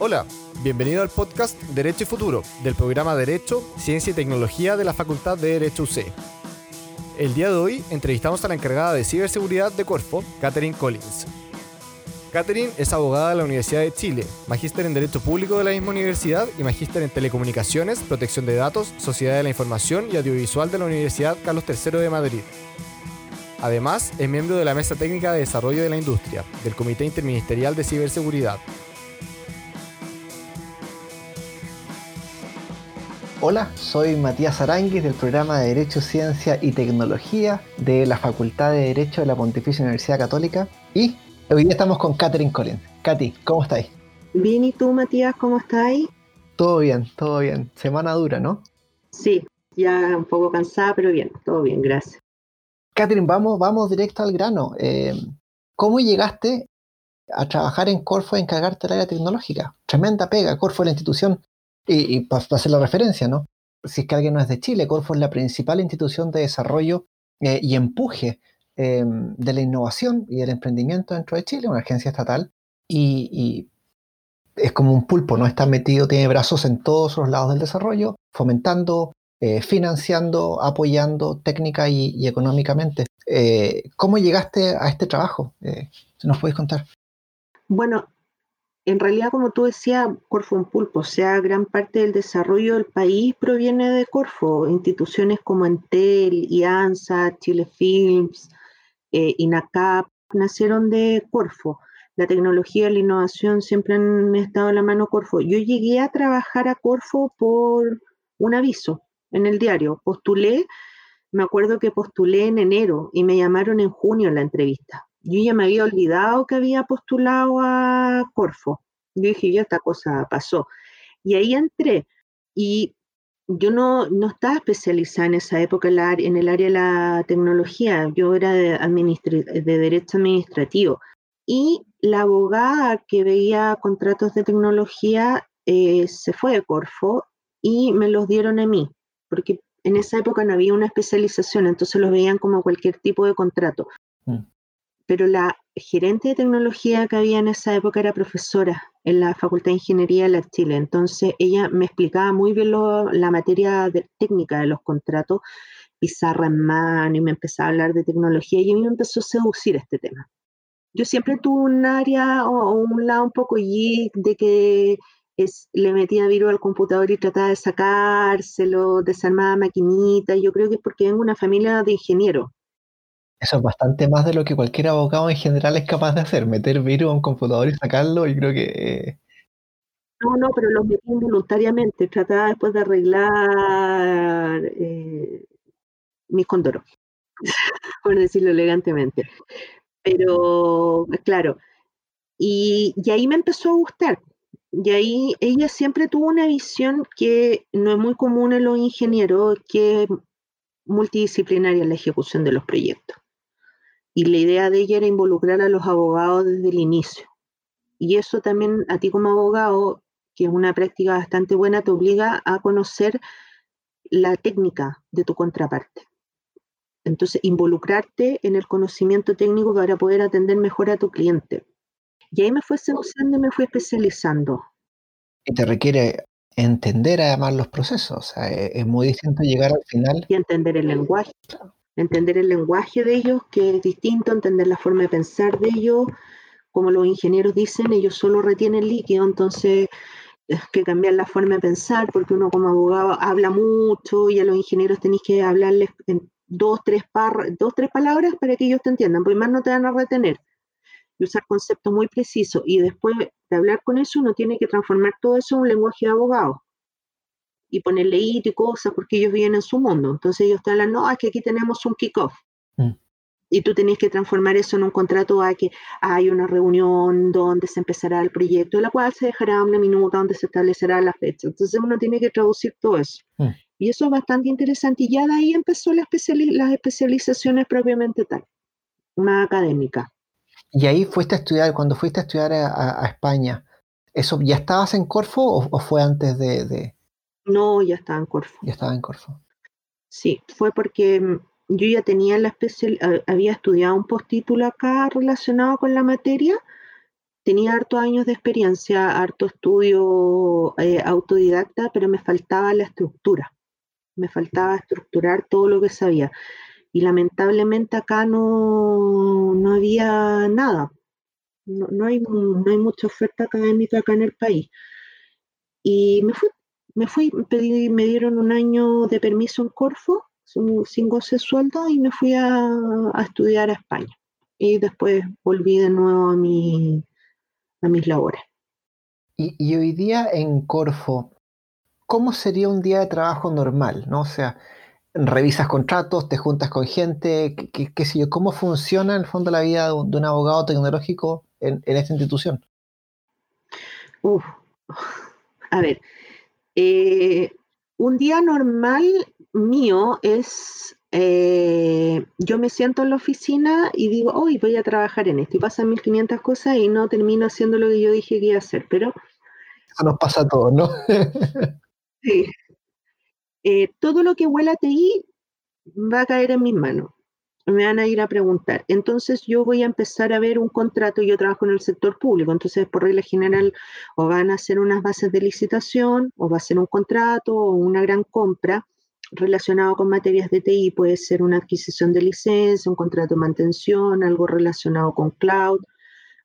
Hola, bienvenido al podcast Derecho y Futuro del programa Derecho, Ciencia y Tecnología de la Facultad de Derecho UC. El día de hoy entrevistamos a la encargada de ciberseguridad de Corfo, Catherine Collins. Catherine es abogada de la Universidad de Chile, magíster en Derecho Público de la misma universidad y magíster en Telecomunicaciones, Protección de Datos, Sociedad de la Información y Audiovisual de la Universidad Carlos III de Madrid. Además, es miembro de la Mesa Técnica de Desarrollo de la Industria, del Comité Interministerial de Ciberseguridad, Hola, soy Matías Aranguis del programa de Derecho, Ciencia y Tecnología de la Facultad de Derecho de la Pontificia Universidad Católica y hoy día estamos con Catherine Collins. Katy, ¿cómo estáis? Bien, ¿y tú Matías, cómo estáis? Todo bien, todo bien. Semana dura, ¿no? Sí, ya un poco cansada, pero bien, todo bien, gracias. Catherine, vamos, vamos directo al grano. Eh, ¿Cómo llegaste a trabajar en Corfo y encargarte del área tecnológica? Tremenda pega, Corfo es la institución y, para hacer la referencia, ¿no? Si es que alguien no es de Chile, Corfo es la principal institución de desarrollo eh, y empuje em, de la innovación y del emprendimiento dentro de Chile, una agencia estatal, y, es como un pulpo, ¿no? Está metido, tiene brazos en todos los lados del desarrollo, fomentando, eh, financiando, apoyando técnica y, económicamente. Eh, ¿Cómo llegaste a este trabajo? si nos puedes contar. Bueno, en realidad, como tú decías, Corfo un pulpo, o sea, gran parte del desarrollo del país proviene de Corfo. Instituciones como Entel, IANSA, Chile Films, eh, INACAP, nacieron de Corfo. La tecnología la innovación siempre han estado en la mano Corfo. Yo llegué a trabajar a Corfo por un aviso en el diario. Postulé, me acuerdo que postulé en enero y me llamaron en junio en la entrevista yo ya me había olvidado que había postulado a Corfo. Yo dije, ya esta cosa pasó. Y ahí entré. Y yo no, no estaba especializada en esa época en el área de la tecnología. Yo era de, de derecho administrativo. Y la abogada que veía contratos de tecnología eh, se fue de Corfo y me los dieron a mí, porque en esa época no había una especialización, entonces los veían como cualquier tipo de contrato. Mm pero la gerente de tecnología que había en esa época era profesora en la Facultad de Ingeniería de la Chile. Entonces ella me explicaba muy bien la materia técnica de los contratos, pizarra en mano y me empezaba a hablar de tecnología y a mí me empezó a seducir este tema. Yo siempre tuve un área o, un lado un poco geek de que le metía virus al computador y trataba de sacárselo, desarmaba maquinitas. Yo creo que es porque vengo de una familia de ingenieros. Eso es bastante más de lo que cualquier abogado en general es capaz de hacer, meter virus a un computador y sacarlo, y creo que... Eh, no, no, pero lo metí involuntariamente, trataba después de arreglar eh, mis condoros, por decirlo elegantemente. Pero, claro, y, y ahí me empezó a gustar. Y ahí ella siempre tuvo una visión que no es muy común en los ingenieros, que es multidisciplinaria en la ejecución de los proyectos y la idea de ella era involucrar a los abogados desde el inicio. Y eso también a ti como abogado, que es una práctica bastante buena, te obliga a conocer la técnica de tu contraparte. Entonces, involucrarte en el conocimiento técnico para poder atender mejor a tu cliente. Y ahí me fue seduciendo y me fui especializando. Y te requiere entender además los procesos. es muy distinto llegar al final. Y entender el lenguaje entender el lenguaje de ellos, que es distinto, entender la forma de pensar de ellos. Como los ingenieros dicen, ellos solo retienen líquido, entonces es que cambiar la forma de pensar, porque uno como abogado habla mucho y a los ingenieros tenéis que hablarles en dos, tres, dos, tres palabras para que ellos te entiendan, porque más no te van a retener. Y usar conceptos muy precisos. Y después de hablar con eso, uno tiene que transformar todo eso en un lenguaje de abogado y ponerle it y cosas porque ellos viven en su mundo. Entonces ellos te hablan, no, es que aquí tenemos un kickoff. Mm. Y tú tenés que transformar eso en un contrato a que hay una reunión donde se empezará el proyecto, de la cual se dejará una minuta donde se establecerá la fecha. Entonces uno tiene que traducir todo eso. Mm. Y eso es bastante interesante. Y ya de ahí empezó la las especializaciones propiamente tal, una académica. Y ahí fuiste a estudiar, cuando fuiste a estudiar a, España, ¿eso ya estabas en Corfo o, fue antes de, no, ya estaba en Corfo. Ya estaba en Corfo. Sí, fue porque mm, yo ya tenía la especial, había estudiado un postítulo acá relacionado con la materia, tenía hartos años de experiencia, harto estudio eh, autodidacta, pero me faltaba la estructura, me faltaba estructurar todo lo que sabía. Y lamentablemente acá no, no había nada, no, hay, no hay mucha oferta académica acá en el país. Y me fui, me fui, pedí, me dieron un año de permiso en Corfo, sin goce de sueldo, y me fui a, estudiar a España. Y después volví de nuevo a, mi, a mis labores. Y, hoy día en Corfo, ¿cómo sería un día de trabajo normal? ¿no? O sea, revisas contratos, te juntas con gente, qué, sé yo, ¿cómo funciona en el fondo la vida de un, abogado tecnológico en, esta institución? Uf, a ver, eh, un día normal mío es, eh, yo me siento en la oficina y digo, hoy voy a trabajar en esto y pasan 1500 cosas y no termino haciendo lo que yo dije que iba a hacer, pero... Eso nos pasa a todos, ¿no? sí. Eh, todo lo que huela a TI va a caer en mis manos me van a ir a preguntar. Entonces yo voy a empezar a ver un contrato, yo trabajo en el sector público, entonces por regla general o van a hacer unas bases de licitación o va a ser un contrato o una gran compra relacionado con materias de TI, puede ser una adquisición de licencia, un contrato de mantención, algo relacionado con cloud,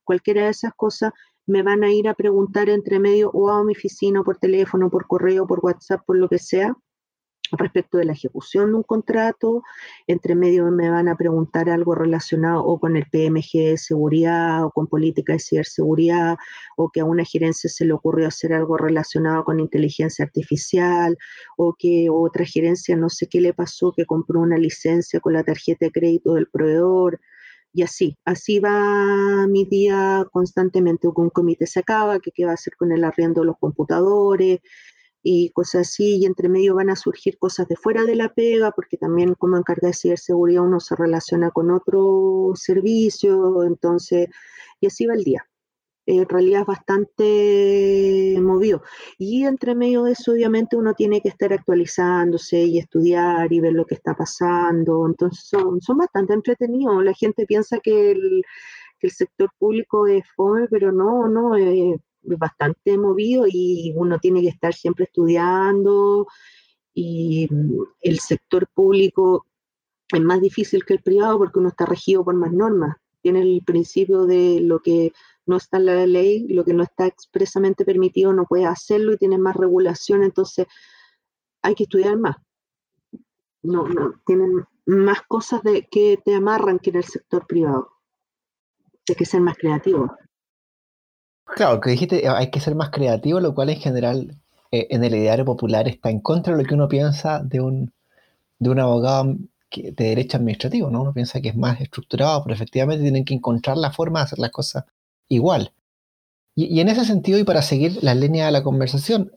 cualquiera de esas cosas me van a ir a preguntar entre medio o a mi oficina, por teléfono, por correo, por WhatsApp, por lo que sea, respecto de la ejecución de un contrato. Entre medio me van a preguntar algo relacionado o con el PMG de seguridad o con política de ciberseguridad o que a una gerencia se le ocurrió hacer algo relacionado con inteligencia artificial o que otra gerencia no sé qué le pasó que compró una licencia con la tarjeta de crédito del proveedor. Y así, así va mi día constantemente. Un comité se acaba, que qué va a hacer con el arriendo de los computadores, y cosas así, y entre medio van a surgir cosas de fuera de la pega, porque también como encarga de ciberseguridad uno se relaciona con otro servicio, entonces, y así va el día. En realidad es bastante movido. Y entre medio de eso, obviamente, uno tiene que estar actualizándose y estudiar y ver lo que está pasando. Entonces, son, son bastante entretenidos. La gente piensa que el, que el sector público es fome, pero no, no, es bastante movido y uno tiene que estar siempre estudiando y mm, el sector público es más difícil que el privado porque uno está regido por más normas. Tiene el principio de lo que no está en la ley, lo que no está expresamente permitido no puede hacerlo y tiene más regulación, entonces hay que estudiar más. No, tienen más cosas de, que te amarran que en el sector privado. Hay que ser más creativo. Claro, que dijiste, eh, hay que ser más creativo, lo cual en general eh, en el ideario popular está en contra de lo que uno piensa de un, de un abogado de derecho administrativo, ¿no? Uno piensa que es más estructurado, pero efectivamente tienen que encontrar la forma de hacer las cosas igual. Y, en ese sentido, y para seguir la línea de la conversación,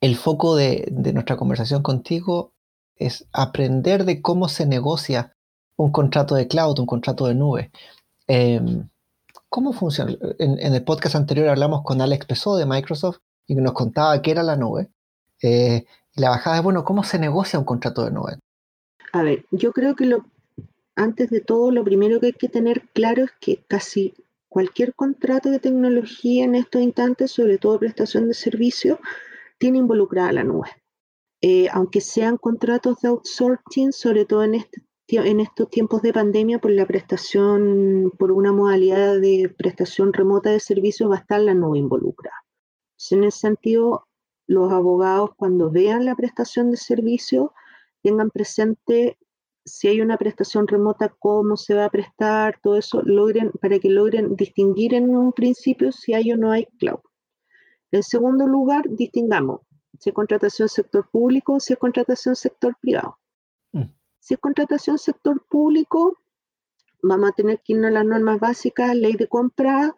el foco de, nuestra conversación contigo es aprender de cómo se negocia un contrato de cloud, un contrato de nube. Em, ¿Cómo funciona? En, el podcast anterior hablamos con Alex Pesó de Microsoft y nos contaba qué era la nube. Eh, la bajada es, bueno, ¿cómo se negocia un contrato de nube? A ver, yo creo que lo, antes de todo, lo primero que hay que tener claro es que casi cualquier contrato de tecnología en estos instantes, sobre todo prestación de servicio, tiene involucrada la nube. Eh, aunque sean contratos de outsourcing, sobre todo en este en estos tiempos de pandemia por la prestación, por una modalidad de prestación remota de servicios va a estar la nube involucrada. En ese sentido, los abogados cuando vean la prestación de servicios tengan presente si hay una prestación remota, cómo se va a prestar, todo eso, logren, para que logren distinguir en un principio si hay o no hay cloud. En segundo lugar, distingamos si es contratación sector público o si es contratación sector privado. Si es contratación sector público, vamos a tener que irnos a las normas básicas, ley de compra.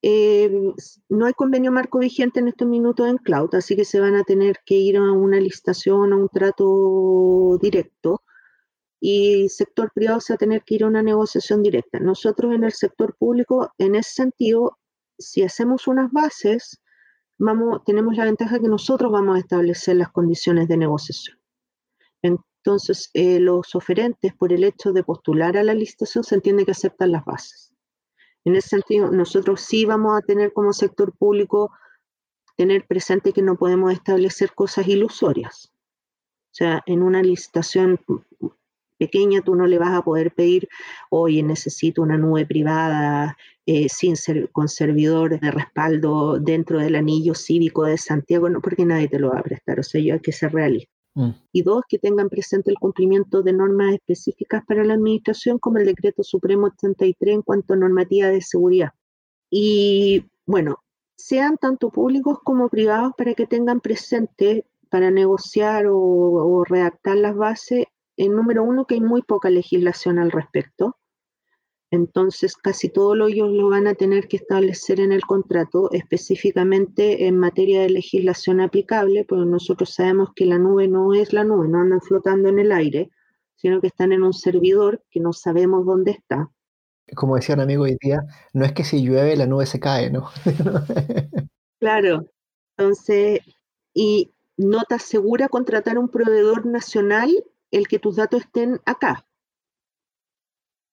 Eh, no hay convenio marco vigente en estos minutos en cloud, así que se van a tener que ir a una licitación, a un trato directo. Y sector privado se va a tener que ir a una negociación directa. Nosotros en el sector público, en ese sentido, si hacemos unas bases, vamos, tenemos la ventaja que nosotros vamos a establecer las condiciones de negociación. Entonces, eh, los oferentes, por el hecho de postular a la licitación, se entiende que aceptan las bases. En ese sentido, nosotros sí vamos a tener como sector público tener presente que no podemos establecer cosas ilusorias. O sea, en una licitación pequeña tú no le vas a poder pedir, oye, necesito una nube privada eh, sin ser, con servidor de respaldo dentro del anillo cívico de Santiago, no, porque nadie te lo va a prestar. O sea, yo hay que ser realista. Mm. Y dos, que tengan presente el cumplimiento de normas específicas para la administración, como el decreto supremo 83 en cuanto a normativa de seguridad. Y bueno, sean tanto públicos como privados para que tengan presente para negociar o, redactar las bases, en número uno, que hay muy poca legislación al respecto. Entonces, casi todo lo ellos lo van a tener que establecer en el contrato, específicamente en materia de legislación aplicable, porque nosotros sabemos que la nube no es la nube, no andan flotando en el aire, sino que están en un servidor que no sabemos dónde está como decía un amigo hoy día, no es que si llueve la nube se cae, ¿no? claro, entonces, y no te asegura contratar un proveedor nacional el que tus datos estén acá.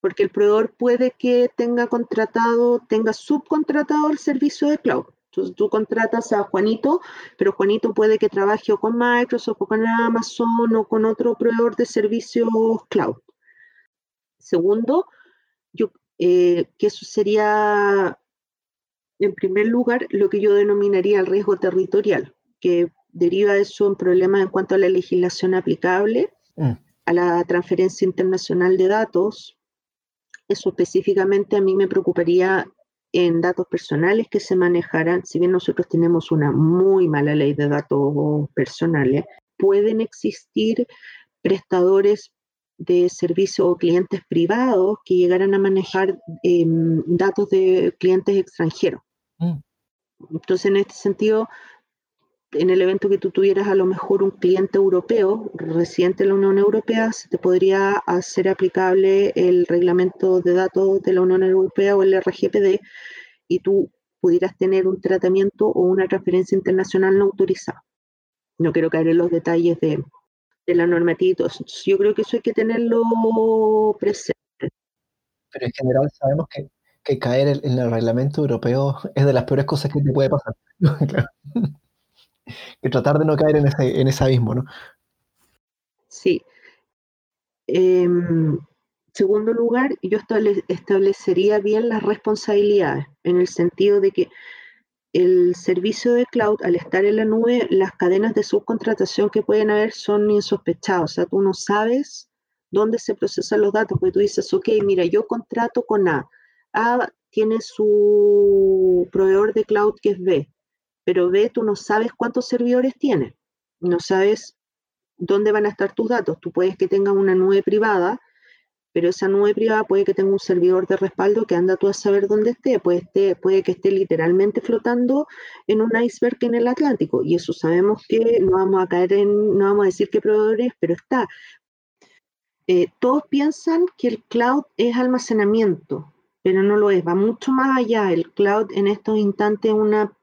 Porque el proveedor puede que tenga contratado, tenga subcontratado el servicio de cloud. Entonces tú contratas a Juanito, pero Juanito puede que trabaje o con Microsoft o con Amazon o con otro proveedor de servicios cloud. Segundo, yo eh, que eso sería, en primer lugar, lo que yo denominaría el riesgo territorial, que deriva de eso un problema en cuanto a la legislación aplicable, mm. a la transferencia internacional de datos. Eso específicamente a mí me preocuparía en datos personales que se manejaran, si bien nosotros tenemos una muy mala ley de datos personales, pueden existir prestadores de servicio o clientes privados que llegaran a manejar em, datos de clientes extranjeros. Mm. Entonces, en este sentido, en el evento que tú tuvieras a lo mejor un cliente europeo, residente de la Unión Europea, se te podría hacer aplicable el reglamento de datos de la Unión Europea o el RGPD y tú pudieras tener un tratamiento o una transferencia internacional no autorizada. No quiero caer en los detalles de, de la normativa yo creo que eso hay que tenerlo presente. Pero en general sabemos que, caer en el reglamento europeo es de las peores cosas que te puede pasar. que tratar de no caer en ese, en ese abismo, ¿no? Sí. Em, segundo lugar, yo establecería bien las responsabilidades, en el sentido de que el servicio de cloud, al estar en la nube, las cadenas de subcontratación que pueden haber son insospechadas. O sea, tú no sabes dónde se procesan los datos, porque tú dices, ok, mira, yo contrato con A. A tiene su proveedor de cloud que es B, pero B tú no sabes cuántos servidores tiene, no sabes dónde van a estar tus datos. Tú puedes que tengas una nube privada pero esa nube privada puede que tenga un servidor de respaldo que anda tú a saber dónde esté, puede, puede que esté literalmente flotando en un iceberg en el Atlántico, y eso sabemos que no vamos a caer en, no vamos a decir qué proveedor es, pero está. Eh, todos piensan que el cloud es almacenamiento, pero no lo es, va mucho más allá. El cloud en estos instantes es una,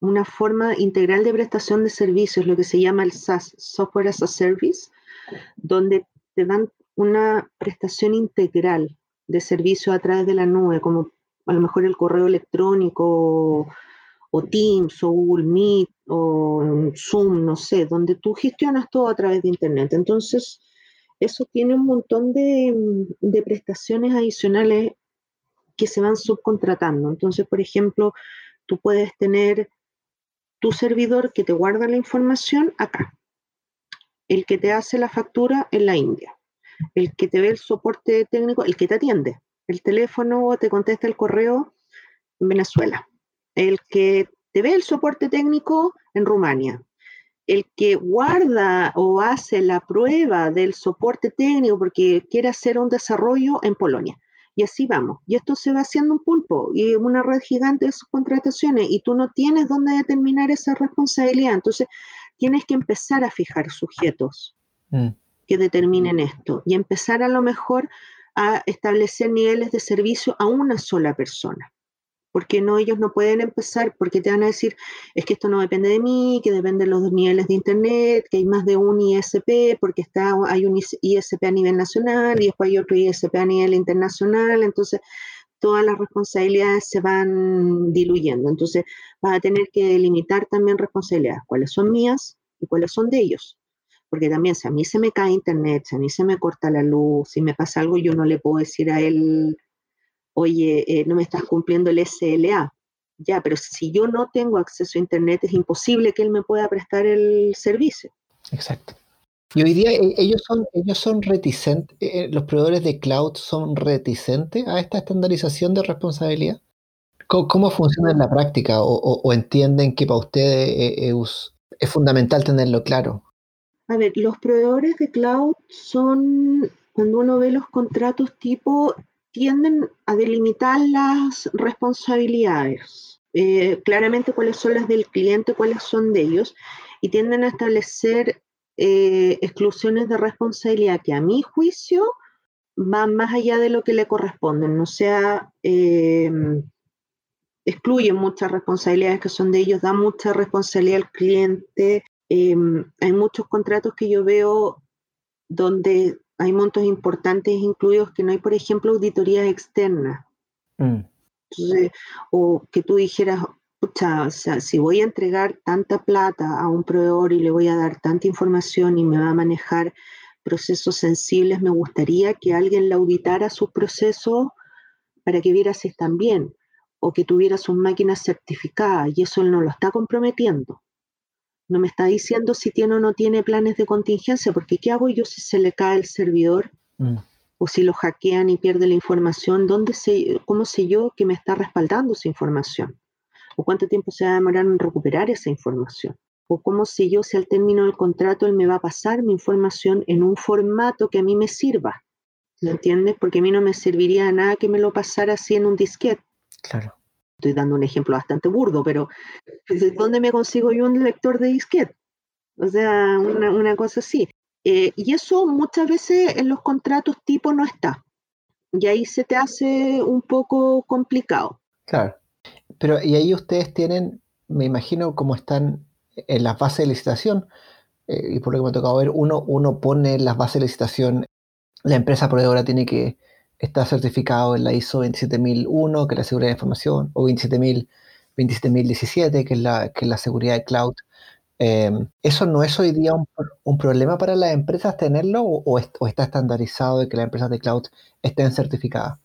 una forma integral de prestación de servicios, lo que se llama el SaaS, Software as a Service, donde te dan una prestación integral de servicio a través de la nube, como a lo mejor el correo electrónico o, Teams o Google Meet o Zoom, no sé, donde tú gestionas todo a través de Internet. Entonces, eso tiene un montón de, de prestaciones adicionales que se van subcontratando. Entonces, por ejemplo, tú puedes tener tu servidor que te guarda la información acá, el que te hace la factura en la India, el que te ve el soporte técnico, el que te atiende, el teléfono te contesta el correo en Venezuela, el que te ve el soporte técnico en Rumania, el que guarda o hace la prueba del soporte técnico porque quiere hacer un desarrollo en Polonia. Y así vamos. Y esto se va haciendo un pulpo y una red gigante de subcontrataciones y tú no tienes dónde determinar esa responsabilidad. Entonces, tienes que empezar a fijar sujetos. Mm que determinen esto y empezar a lo mejor a establecer niveles de servicio a una sola persona. Porque no, ellos no pueden empezar, porque te van a decir, es que esto no depende de mí, que depende de los niveles de Internet, que hay más de un ISP, porque está, hay un ISP a nivel nacional y después hay otro ISP a nivel internacional. Entonces, todas las responsabilidades se van diluyendo. Entonces, vas a tener que delimitar también responsabilidades, cuáles son mías y cuáles son de ellos. Porque también si a mí se me cae internet, si a mí se me corta la luz, si me pasa algo, yo no le puedo decir a él, oye, eh, no me estás cumpliendo el SLA. Ya, pero si yo no tengo acceso a internet, es imposible que él me pueda prestar el servicio. Exacto. Y hoy día eh, ellos son, ellos son reticentes, eh, los proveedores de cloud son reticentes a esta estandarización de responsabilidad. ¿Cómo, funciona en la práctica? ¿O, entienden que para ustedes es fundamental tenerlo claro? A ver, los proveedores de cloud son, cuando uno ve los contratos tipo, tienden a delimitar las responsabilidades. Eh, claramente cuáles son las del cliente, cuáles son de ellos, y tienden a establecer eh, exclusiones de responsabilidad que a mi juicio van más allá de lo que le corresponden, o sea, eh, excluyen muchas responsabilidades que son de ellos, dan mucha responsabilidad al cliente. Eh, hay muchos contratos que yo veo donde hay montos importantes incluidos que no hay, por ejemplo, auditorías externas. Mm. o que tú dijeras, o sea, si voy a entregar tanta plata a un proveedor y le voy a dar tanta información y me va a manejar procesos sensibles, me gustaría que alguien le auditara sus procesos para que viera si están bien o que tuviera sus máquinas certificadas y eso él no lo está comprometiendo. No me está diciendo si tiene o no tiene planes de contingencia, porque ¿qué hago yo si se le cae el servidor? Mm. O si lo hackean y pierde la información, ¿dónde sé, ¿cómo sé yo que me está respaldando esa información? o cuánto tiempo se va a demorar en recuperar esa información. O cómo sé yo si al término del contrato él me va a pasar mi información en un formato que a mí me sirva. ¿Me entiendes? Porque a mí no me serviría de nada que me lo pasara así en un disquete. Claro. Estoy dando un ejemplo bastante burdo, pero ¿dónde me consigo yo un lector de disquete? O sea, una, cosa así. Eh, y eso muchas veces en los contratos tipo no está. Y ahí se te hace un poco complicado. Claro. Pero, y ahí ustedes tienen, me imagino, como están en las bases de licitación, eh, y por lo que me ha tocado ver, uno, uno pone las bases de licitación, la empresa proveedora tiene que estar certificado en la ISO 27001, que es la seguridad de información, o 27000, 27017, que es la, que es la seguridad de cloud. Em, ¿Eso no es hoy día un, problema para las empresas tenerlo o, o, está estandarizado de que las empresas de cloud estén certificadas?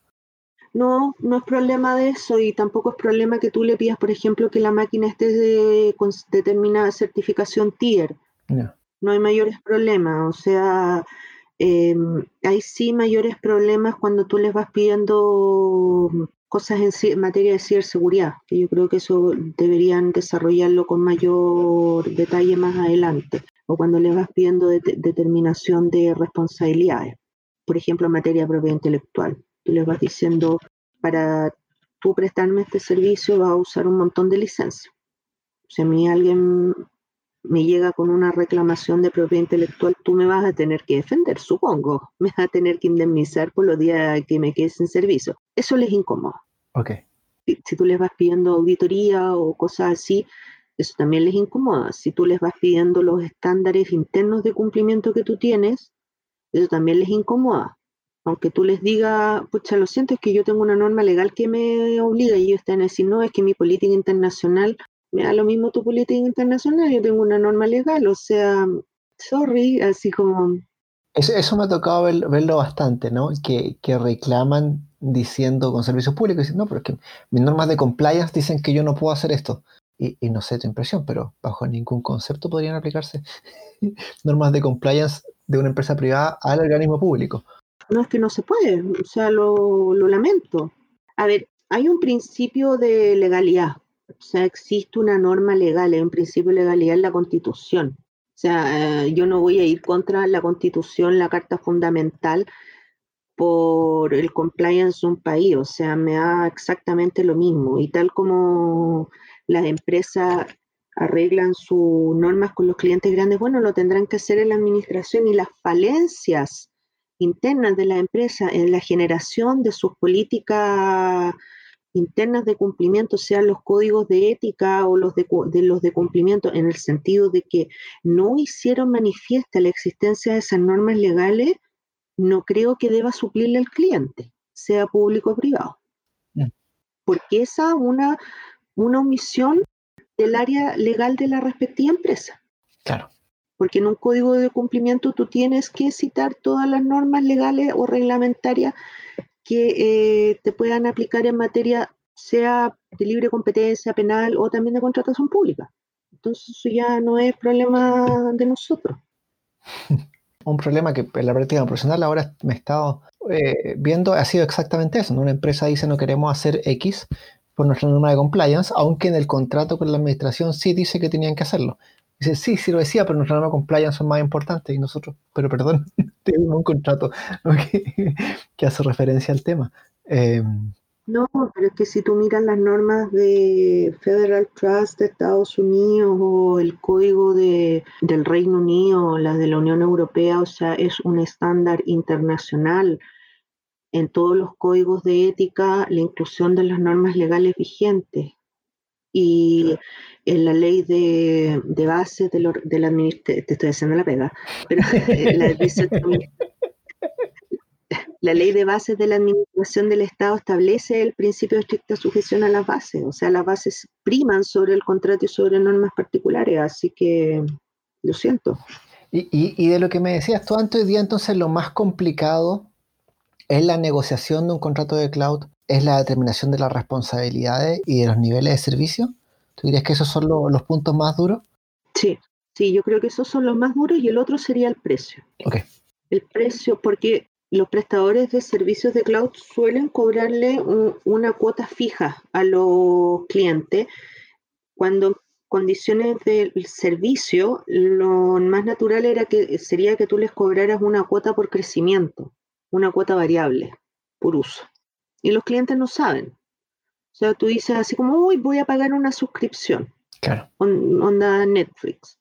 No, no es problema de eso y tampoco es problema que tú le pidas, por ejemplo, que la máquina esté de, con determinada certificación tier. No. hay mayores problemas, o sea, em, hay sí mayores problemas cuando tú les vas pidiendo cosas en, materia de ciberseguridad, que yo creo que eso deberían desarrollarlo con mayor detalle más adelante, o cuando les vas pidiendo determinación de responsabilidades, por ejemplo, en materia de propiedad intelectual tú les vas diciendo, para tú prestarme este servicio vas a usar un montón de licencias. Si a mí alguien me llega con una reclamación de propiedad intelectual, tú me vas a tener que defender, supongo. Me vas a tener que indemnizar por los días que me quedes sin servicio. Eso les incomoda. Ok. Si, si, tú les vas pidiendo auditoría o cosas así, eso también les incomoda. Si tú les vas pidiendo los estándares internos de cumplimiento que tú tienes, eso también les incomoda aunque tú les digas, pucha, lo siento, es que yo tengo una norma legal que me obliga y ellos están a decir, no, es que mi política internacional, me da lo mismo tu política internacional, yo tengo una norma legal, o sea, sorry, así como... Eso, me ha tocado verlo bastante, ¿no? Que, reclaman diciendo con servicios públicos, dicen, no, pero es que mis normas de compliance dicen que yo no puedo hacer esto. Y, y no sé tu impresión, pero bajo ningún concepto podrían aplicarse normas de compliance de una empresa privada al organismo público. No es que no se puede, o sea, lo, lamento. A ver, hay un principio de legalidad, o sea, existe una norma legal, hay un principio legalidad en la Constitución. O sea, eh, yo no voy a ir contra la Constitución, la Carta Fundamental, por el compliance de un país, o sea, me da exactamente lo mismo. Y tal como las empresas arreglan sus normas con los clientes grandes, bueno, lo tendrán que hacer en la administración y las falencias internas de la empresa en la generación de sus políticas internas de cumplimiento, sean los códigos de ética o los de, los de cumplimiento, en el sentido de que no hicieron manifiesta la existencia de esas normas legales, no creo que deba suplirle al cliente, sea público o privado. porque esa es una, una omisión del área legal de la respectiva empresa. Claro. Porque en un código de cumplimiento tú tienes que citar todas las normas legales o reglamentarias que eh, te puedan aplicar en materia sea de libre competencia penal o también de contratación pública. Entonces eso ya no es problema de nosotros. Un problema que en la práctica profesional ahora me he estado eh, viendo ha sido exactamente eso. Una empresa dice no queremos hacer X por nuestra norma de compliance, aunque en el contrato con la administración sí dice que tenían que hacerlo. Dice, sí, sí lo decía, pero nuestra norma de compliance son más importantes y nosotros, pero perdón, tenemos un contrato que, hace referencia al tema. Em, no, pero es que si tú miras las normas de Federal Trust de Estados Unidos o el código de, del Reino Unido, las de la Unión Europea, o sea, es un estándar internacional. En todos los códigos de ética la inclusión de las normas legales vigentes. Y en la ley de, de bases de, la administración, te estoy haciendo la pega, pero la, ley de bases de la administración del Estado establece el principio de estricta sujeción a las bases, o sea, las bases priman sobre el contrato y sobre normas particulares, así que lo siento. Y, y de lo que me decías tú antes, hoy día entonces lo más complicado ¿Es la negociación de un contrato de cloud? ¿Es la determinación de las responsabilidades y de los niveles de servicio? ¿Tú dirías que esos son los puntos más duros? Sí, sí, yo creo que esos son los más duros y el otro sería el precio. Ok. El precio, porque los prestadores de servicios de cloud suelen cobrarle una cuota fija a los clientes cuando condiciones del servicio lo más natural era que sería que tú les cobraras una cuota por crecimiento una cuota variable por uso. Y los clientes no saben. O sea, tú dices así como, uy, voy a pagar una suscripción. Claro. onda Netflix.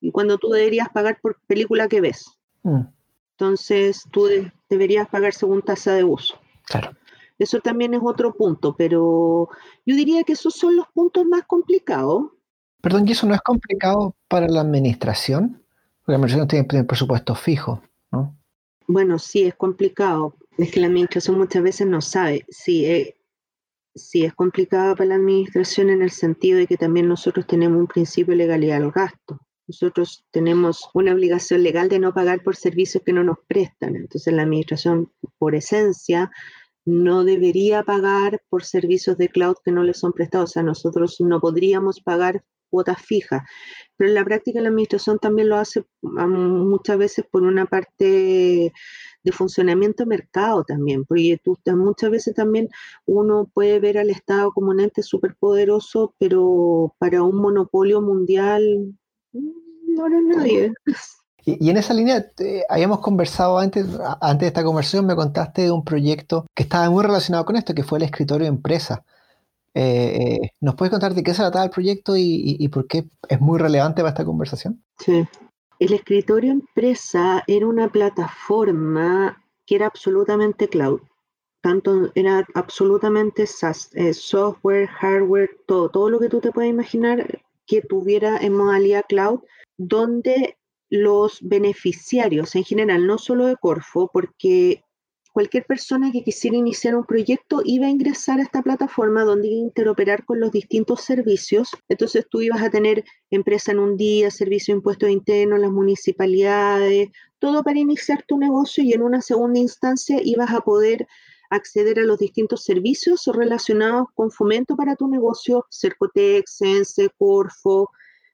Y cuando tú deberías pagar por película que ves. Mm. Entonces, tú deberías pagar según tasa de uso. Claro. Eso también es otro punto, pero yo diría que esos son los puntos más complicados. Perdón, ¿y eso no es complicado para la administración? Porque la administración tiene presupuesto fijo, ¿no? Bueno, sí, es complicado. Es que la administración muchas veces no sabe. Sí, eh, sí, es complicado para la administración en el sentido de que también nosotros tenemos un principio de legalidad al gasto. Nosotros tenemos una obligación legal de no pagar por servicios que no nos prestan. Entonces la administración, por esencia, no debería pagar por servicios de cloud que no les son prestados. O sea, nosotros no podríamos pagar cuotas fijas. Pero en la práctica la administración también lo hace muchas veces por una parte de funcionamiento de mercado también, porque muchas veces también uno puede ver al Estado como un ente superpoderoso, pero para un monopolio mundial no era nadie. Y, en esa línea, habíamos conversado antes, antes de esta conversación, me contaste de un proyecto que estaba muy relacionado con esto, que fue el escritorio empresa. Eh, eh, ¿Nos puedes contar de qué se trataba el proyecto y, por qué es muy relevante para esta conversación? Sí. El escritorio empresa era una plataforma que era absolutamente cloud. Tanto era absolutamente eh, software, hardware, todo, todo lo que tú te puedas imaginar que tuviera en modalidad cloud, donde los beneficiarios en general, no solo de Corfo, porque cualquier persona que quisiera iniciar un proyecto iba a ingresar a esta plataforma donde iba a interoperar con los distintos servicios. Entonces tú ibas a tener empresa en un día, servicio de impuestos internos, las municipalidades, todo para iniciar tu negocio y en una segunda instancia ibas a poder acceder a los distintos servicios relacionados con fomento para tu negocio, Cercotec, Sense, Corfo,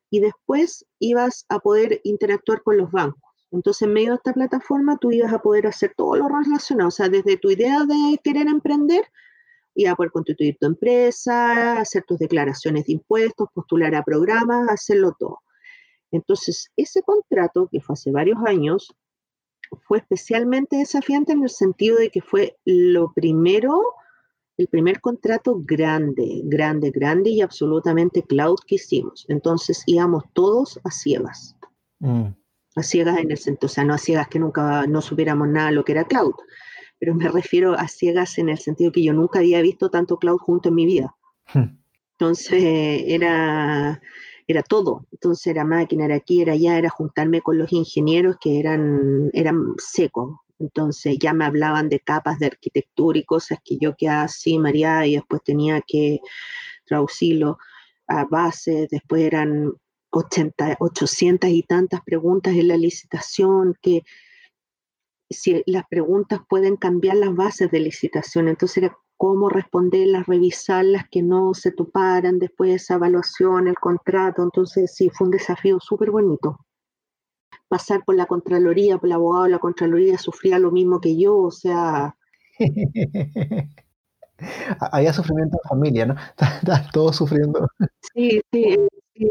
y después ibas a poder interactuar con los bancos. Entonces, en medio de esta plataforma, tú ibas a poder hacer todo lo relacionado, o sea, desde tu idea de querer emprender, ibas a poder constituir tu empresa, hacer tus declaraciones de impuestos, postular a programas, hacerlo todo. Entonces, ese contrato, que fue hace varios años, fue especialmente desafiante en el sentido de que fue lo primero, el primer contrato grande, grande, grande y absolutamente cloud que hicimos. Entonces íbamos todos a ciegas. Mm a ciegas en el sentido, o sea, no a ciegas que nunca no supiéramos nada lo que era cloud, pero me refiero a ciegas en el sentido que yo nunca había visto tanto cloud junto en mi vida. Hmm. Entonces era, era todo, entonces era máquina, era aquí, era allá, era juntarme con los ingenieros que eran, eran secos, Entonces ya me hablaban de capas de arquitectura y cosas que yo quedaba así, María, y después tenía que traducirlo a base, después eran 80, 800 y tantas preguntas en la licitación, que si las preguntas pueden cambiar las bases de licitación, entonces era cómo responderlas, revisarlas, que no se toparan después de esa evaluación, el contrato, entonces sí, fue un desafío súper bonito. Pasar por la Contraloría, por el abogado de la Contraloría sufría lo mismo que yo, o sea... Había sufrimiento de familia, ¿no? Todos sufriendo. Sí, sí, sí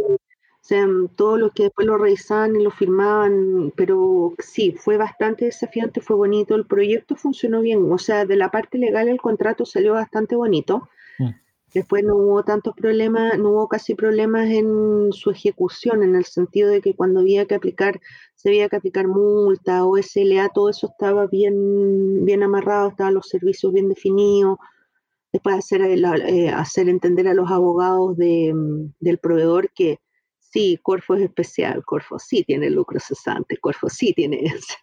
sea, todos los que después lo revisaban y lo firmaban, pero sí, fue bastante desafiante, fue bonito, el proyecto funcionó bien, o sea, de la parte legal el contrato salió bastante bonito. Mm. Después no hubo tantos problemas, no hubo casi problemas en su ejecución, en el sentido de que cuando había que aplicar, se había que aplicar multa o SLA, todo eso estaba bien, bien amarrado, estaban los servicios bien definidos. Después hacer, eh, hacer entender a los abogados de, del proveedor que sí, Corfo es especial, Corfo sí tiene lucro cesante, Corfo sí tiene eso.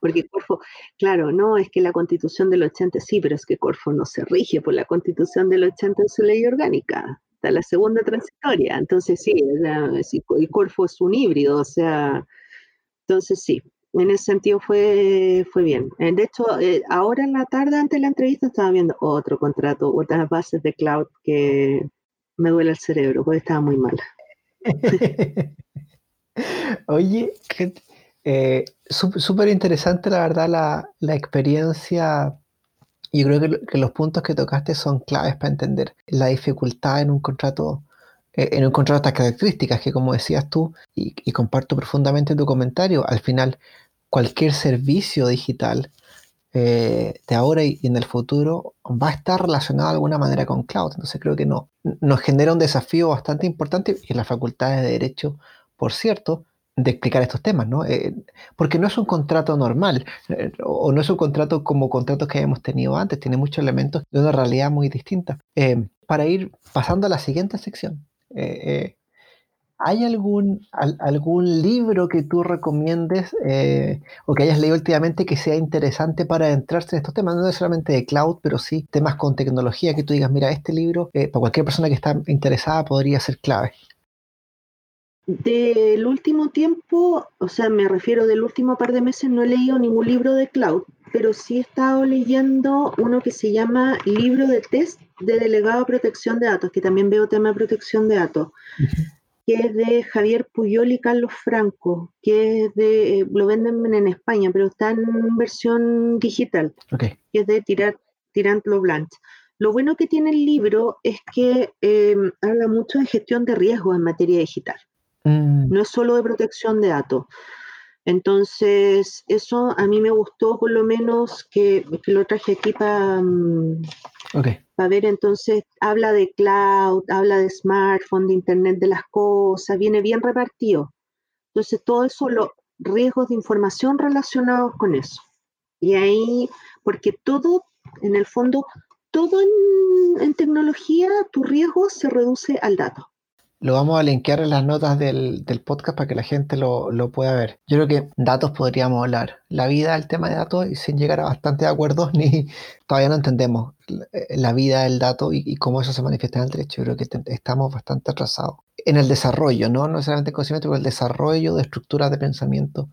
Porque Corfo, claro, no es que la constitución del 80 sí, pero es que Corfo no se rige por la constitución del 80 en su ley orgánica. Está la segunda transitoria. Entonces sí, y Corfo es un híbrido, o sea, entonces sí, en ese sentido fue, fue bien. Eh, de hecho, eh, ahora en la tarde, antes de la entrevista, estaba viendo otro contrato, otras bases de cloud que me duele el cerebro, porque estaba muy mala. Oye, eh, súper interesante la verdad la, experiencia. Yo creo que, los puntos que tocaste son claves para entender la dificultad en un contrato, eh, en un contrato de estas características, que como decías tú, y, y comparto profundamente tu comentario, al final cualquier servicio digital eh, de ahora y, en el futuro va a estar relacionado de alguna manera con cloud. Entonces creo que no, nos genera un desafío bastante importante y en las facultades de Derecho, por cierto, de explicar estos temas, ¿no? Eh, porque no es un contrato normal, eh, o no es un contrato como contratos que habíamos tenido antes, tiene muchos elementos de una realidad muy distinta. para ir pasando a la siguiente sección, ¿Hay algún, algún libro que tú recomiendes eh, o que hayas leído últimamente que sea interesante para adentrarse en estos temas? No solamente de cloud, pero sí temas con tecnología que tú digas, mira, este libro eh, para cualquier persona que está interesada podría ser clave. Del último tiempo, o sea, me refiero del último par de meses, no he leído ningún libro de cloud, pero sí he estado leyendo uno que se llama Libro de Test de Delegado de Protección de Datos, que también veo tema de protección de datos que es de Javier Puyol y Carlos Franco, que es de, lo venden en España, pero está en versión digital, que es de Tirant Blanche. Lo bueno que tiene el libro es que em, habla mucho de gestión de riesgos en materia digital. Mm. No es solo de protección de datos. Entonces, eso a mí me gustó por lo menos que, lo traje aquí para mm, ver. Entonces, habla de cloud, habla de smartphone, de Internet de las cosas, viene bien repartido. Entonces, todo eso, los riesgos de información relacionados con eso. Y ahí, porque todo, en el fondo, todo en tecnología, tu riesgo se reduce al dato. Lo vamos a linkear en las notas del, podcast para que la gente lo, pueda ver. Yo creo que datos podríamos hablar. La vida del tema de datos y sin llegar a bastante acuerdos, ni todavía no entendemos la vida del dato y, cómo eso se manifiesta en el derecho. Yo creo que estamos bastante atrasados. En el desarrollo, no, solamente el conocimiento, pero el desarrollo de estructuras de pensamiento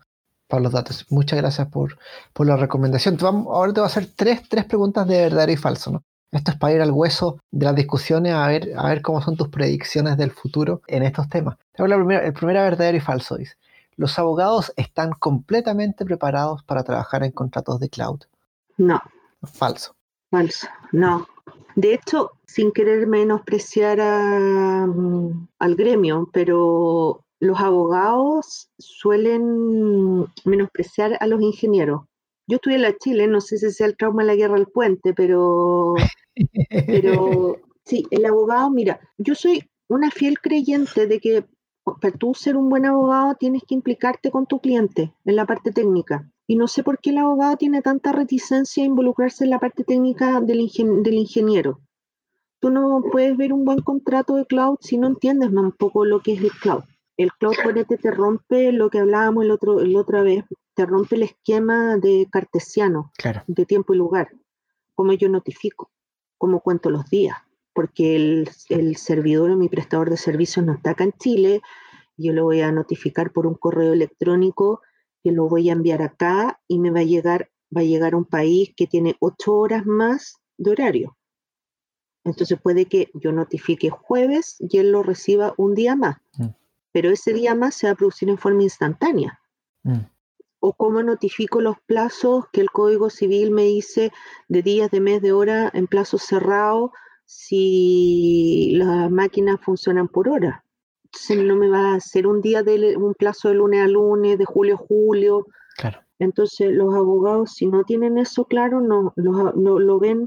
para los datos. Muchas gracias por, la recomendación. ahora te voy a hacer tres, tres preguntas de verdadero y falso. ¿no? Esto es para ir al hueso de las discusiones a ver, a ver cómo son tus predicciones del futuro en estos temas. La primera, el primero verdadero y falso dice. ¿Los abogados están completamente preparados para trabajar en contratos de cloud? No. Falso. Falso, no. De hecho, sin querer menospreciar mm, al gremio, pero los abogados suelen menospreciar a los ingenieros yo estudié en la Chile, no sé si sea el trauma de la guerra del puente, pero, pero sí, el abogado, mira, yo soy una fiel creyente de que para tú ser un buen abogado tienes que implicarte con tu cliente en la parte técnica. Y no sé por qué el abogado tiene tanta reticencia a involucrarse en la parte técnica del, del ingeniero. Tú no puedes ver un buen contrato de cloud si no entiendes un poco lo que es el cloud. El cloud, ponete, te rompe lo que hablábamos el otro, la otra vez, te rompe el esquema de cartesiano, Claro. de tiempo y lugar, cómo yo notifico, cómo cuento los días, porque el, el servidor o mi prestador de servicios no está acá en Chile, yo lo voy a notificar por un correo electrónico que lo voy a enviar acá y me va a llegar, va a llegar a un país que tiene ocho horas más de horario. Entonces puede que yo notifique jueves y él lo reciba un día más, Mm. pero ese día más se va a producir en forma instantánea Mm, o cómo notifico los plazos que el Código Civil me dice de días, de mes, de hora, en plazos cerrados, si las máquinas funcionan por hora. Entonces no me va a hacer un día de un plazo de lunes a lunes, de julio a julio. Claro. Entonces los abogados, si no tienen eso claro, no, lo, no- lo ven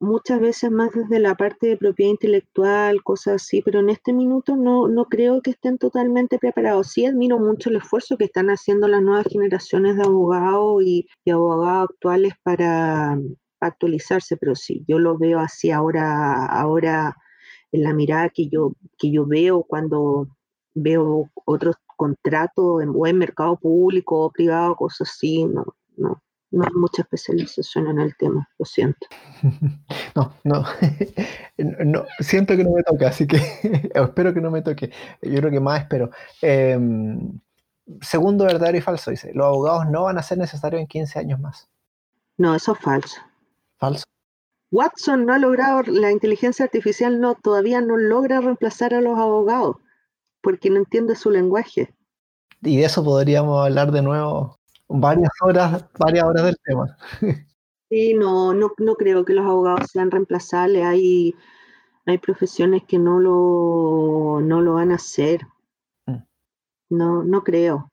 muchas veces más desde la parte de propiedad intelectual, cosas así, pero en este minuto no, no creo que estén totalmente preparados. Sí admiro mucho el esfuerzo que están haciendo las nuevas generaciones de abogados y, abogados actuales para actualizarse, pero sí, yo lo veo así ahora, ahora en la mirada que yo, que yo veo cuando veo otros contratos en, o en mercado público o privado, cosas así, no, no, no hay mucha especialización en el tema, lo siento. No, no, no, siento que no me toca, así que espero que no me toque. Yo creo que más espero. Em, segundo, verdadero y falso, dice. Los abogados no van a ser necesarios en 15 años más. No, eso es falso. Falso. Watson no ha logrado, la inteligencia artificial no, todavía no logra reemplazar a los abogados porque no entiende su lenguaje. Y de eso podríamos hablar de nuevo varias horas, varias horas del tema. Sí, no, no, no creo que los abogados sean reemplazables. Hay, hay profesiones que no lo, no lo van a hacer. Mm. No, no creo.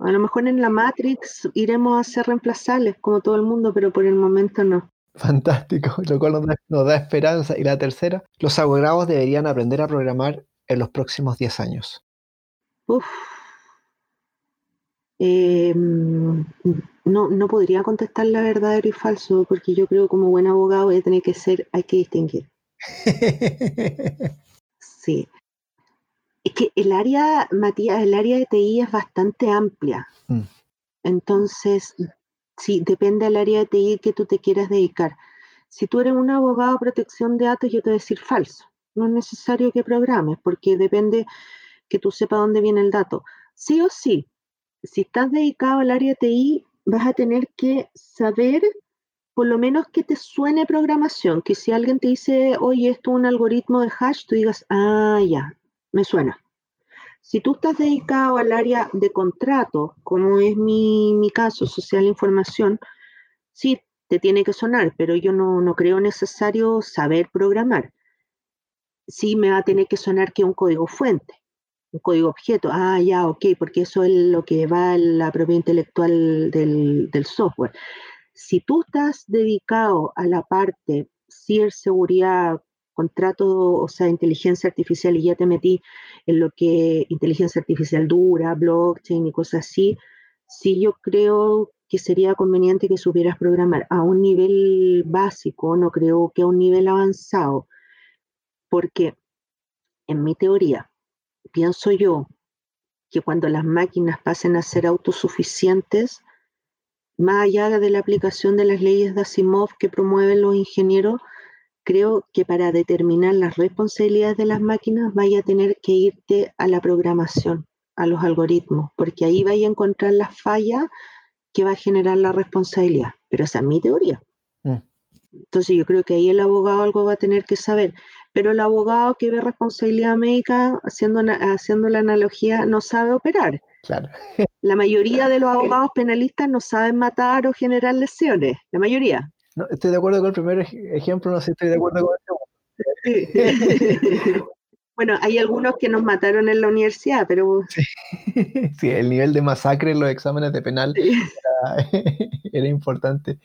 A lo mejor en la Matrix iremos a ser reemplazables como todo el mundo, pero por el momento no. Fantástico, lo cual nos da, nos da esperanza. Y la tercera, los abogados deberían aprender a programar en los próximos 10 años. Uf. Eh, no, no podría contestar la verdadero y falso, porque yo creo como buen abogado voy a tener que ser, hay que distinguir. Sí. Es que el área, Matías, el área de TI es bastante amplia. Mm. Entonces, sí, depende del área de TI que tú te quieras dedicar. Si tú eres un abogado de protección de datos, yo te voy a decir falso. No es necesario que programes, porque depende que tú sepas dónde viene el dato. Sí o sí, si estás dedicado al área TI, vas a tener que saber por lo menos que te suene programación, que si alguien te dice, oye, esto es un algoritmo de hash, tú digas, ah, ya, me suena. Si tú estás dedicado al área de contrato, como es mi, mi caso, social información, sí, te tiene que sonar, pero yo no, no creo necesario saber programar. Sí me va a tener que sonar que un código fuente, un código objeto. Ah, ya, ok, porque eso es lo que va a la propiedad intelectual del, del software. Si tú estás dedicado a la parte ciberseguridad, contrato, o sea, inteligencia artificial y ya te metí en lo que inteligencia artificial dura, blockchain y cosas así, sí yo creo que sería conveniente que supieras programar a un nivel básico, no creo que a un nivel avanzado, porque en mi teoría, pienso yo que cuando las máquinas pasen a ser autosuficientes, más allá de la aplicación de las leyes de Asimov que promueven los ingenieros, creo que para determinar las responsabilidades de las máquinas vaya a tener que irte a la programación, a los algoritmos, porque ahí vaya a encontrar la falla que va a generar la responsabilidad. Pero esa es mi teoría. Mm. Entonces yo creo que ahí el abogado algo va a tener que saber. Pero el abogado que ve responsabilidad médica, haciendo, haciendo la analogía, no sabe operar. Claro. La mayoría de los abogados penalistas no saben matar o generar lesiones. La mayoría. No, estoy de acuerdo con el primer ej- ejemplo, no sé si estoy de acuerdo con el segundo. bueno, hay algunos que nos mataron en la universidad, pero Sí, el nivel de masacre en los exámenes de penal sí. era, era importante.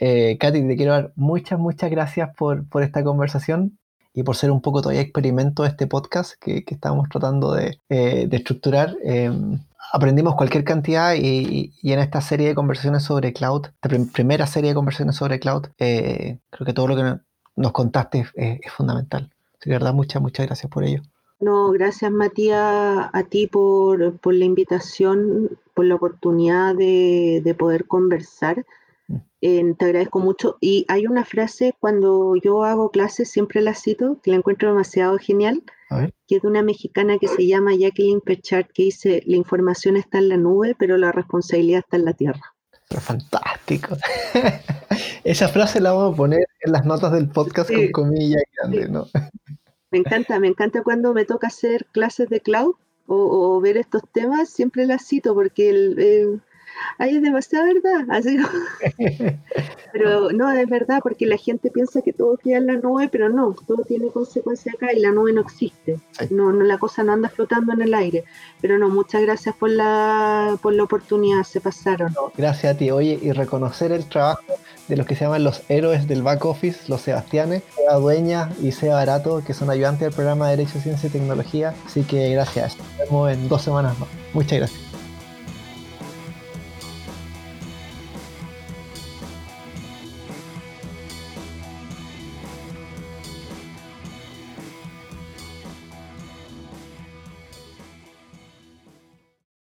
Eh, Katy, te quiero dar muchas, muchas gracias por, por esta conversación y por ser un poco todavía experimento de este podcast que, que estamos tratando de, eh, de estructurar. Eh, aprendimos cualquier cantidad y, y en esta serie de conversaciones sobre cloud, esta prim- primera serie de conversaciones sobre cloud, eh, creo que todo lo que no- nos contaste es, fundamental. De verdad, muchas, muchas gracias por ello. No, gracias Matías a ti por, por la invitación. por la oportunidad de, poder conversar. Eh, te agradezco mucho. Y hay una frase cuando yo hago clases, siempre la cito, que la encuentro demasiado genial, que es de una mexicana que se llama Jacqueline Pechard, que dice, la información está en la nube, pero la responsabilidad está en la tierra. fantástico. Esa frase la vamos a poner en las notas del podcast con comillas grandes, ¿no? Me encanta, me encanta cuando me toca hacer clases de cloud o, ver estos temas, siempre las cito porque el, ahí es demasiada verdad. Así, pero no, es verdad porque la gente piensa que todo queda en la nube, pero no, todo tiene consecuencias acá y la nube no existe. No, no, la cosa no anda flotando en el aire. Pero no, muchas gracias por la, por la oportunidad, se pasaron. gracias a ti, oye, y reconocer el trabajo de los que se llaman los héroes del back office, los Sebastianes, Sea Dueña y Sea Barato, que son ayudantes del programa de Derecho, Ciencia y Tecnología. Así que gracias. Nos vemos en dos semanas más. Muchas gracias.